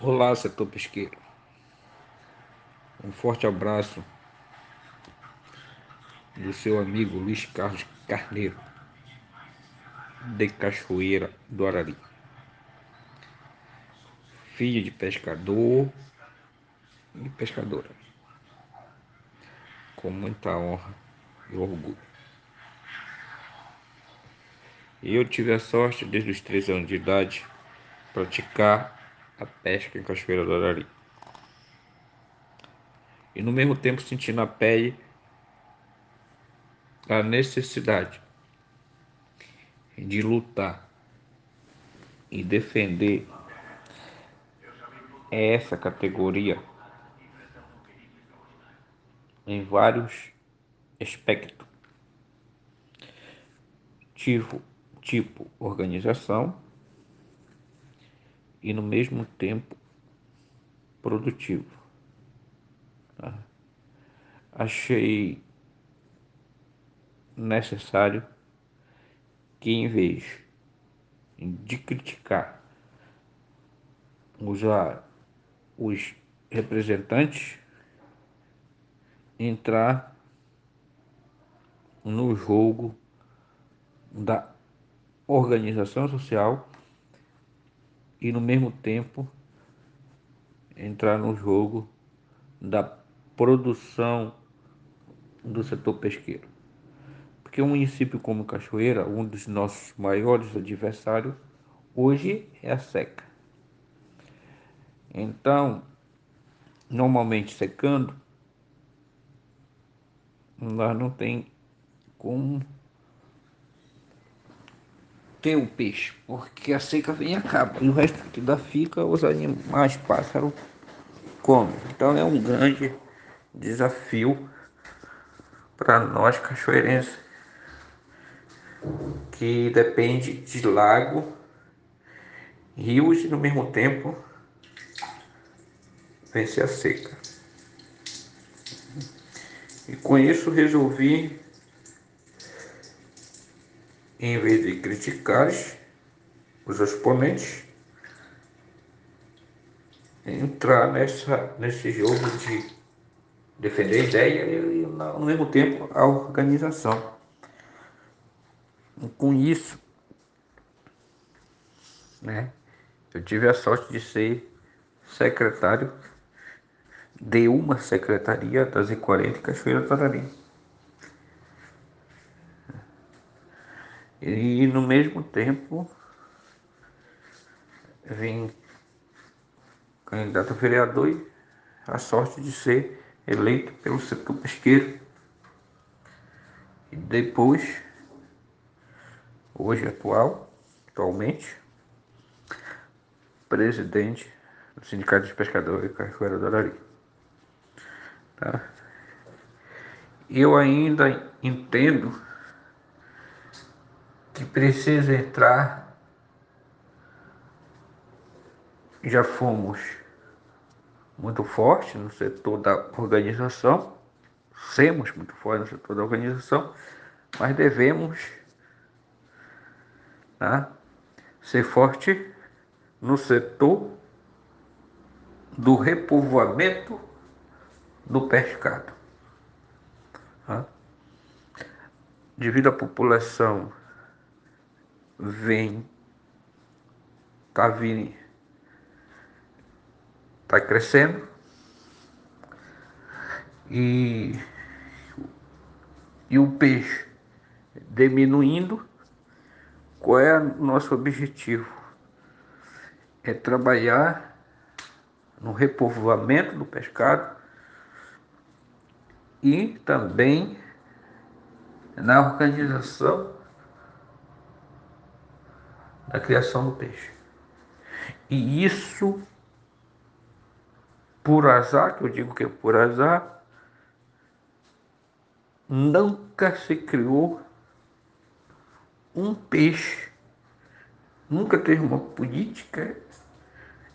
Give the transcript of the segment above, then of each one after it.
Olá, setor pesqueiro. Um forte abraço do seu amigo Luiz Carlos Carneiro, de Cachoeira do Arari. Filho de pescador e pescadora. Com muita honra e orgulho. Eu tive a sorte, desde os 13 anos de idade, praticar a pesca em Cachoeira do Arari. E no mesmo tempo senti na pele a necessidade de lutar e defender essa categoria em vários aspectos. Tipo, tipo organização e no mesmo tempo produtivo. Tá? Achei necessário que, em vez de criticar usar os representantes, entrar no jogo da organização social e no mesmo tempo entrar no jogo da produção do setor pesqueiro. Porque um município como Cachoeira, um dos nossos maiores adversários, hoje é a seca. Então, normalmente secando, nós não tem como ter o peixe, porque a seca vem e acaba. E o resto que dá fica, os animais, pássaros, comem. Então é um grande desafio para nós cachoeirenses que depende de lago, rios e no mesmo tempo vencer a seca. E com isso resolvi em vez de criticar os exponentes, entrar nessa, nesse jogo de defender a ideia e, ao mesmo tempo, a organização. E com isso, né, eu tive a sorte de ser secretário de uma secretaria das E40 Cachoeira Tarari. E no mesmo tempo vim candidato a vereador e a sorte de ser eleito pelo setor pesqueiro. E depois, hoje atual, atualmente, presidente do Sindicato dos Pescadores de Cachoeira do Arari. Tá? Eu ainda entendo que precisa entrar, já fomos muito fortes no setor da organização, somos muito fortes no setor da organização, mas devemos tá, ser forte no setor do repovoamento do pescado. Tá? Devido à população vem, tá vindo, tá crescendo. E, e o peixe diminuindo, qual é o nosso objetivo? É trabalhar no repovoamento do pescado e também na organização da criação do peixe. E isso, por azar, que eu digo que é por azar, nunca se criou um peixe, nunca teve uma política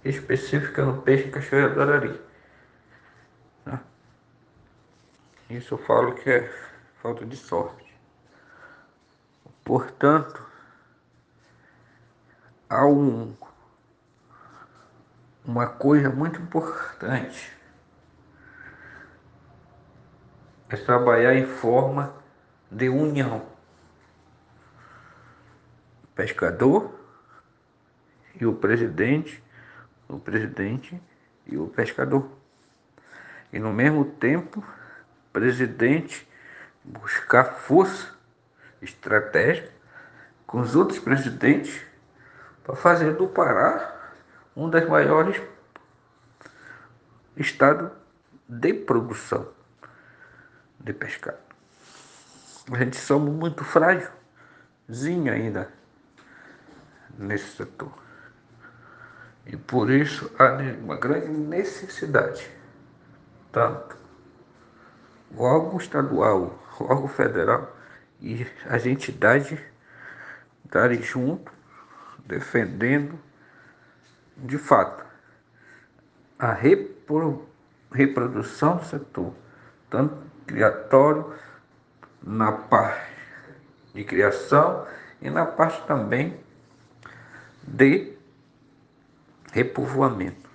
específica no peixe cachoeira do Arari. Tá? Isso eu falo que é falta de sorte. Portanto, há um, uma coisa muito importante é trabalhar em forma de união. Pescador e o presidente, o presidente e o pescador. E no mesmo tempo, presidente buscar força, estratégia com os outros presidentes para fazer do Pará um dos maiores estados de produção de pescado. A gente somos muito frágilzinho ainda nesse setor. E por isso há uma grande necessidade, tanto o órgão estadual, o órgão federal e as entidades estarem juntos, defendendo de fato a reprodução do setor, tanto criatório, na parte de criação e na parte também de repovoamento.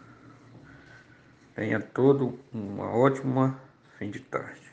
Tenha todo uma ótima fim de tarde.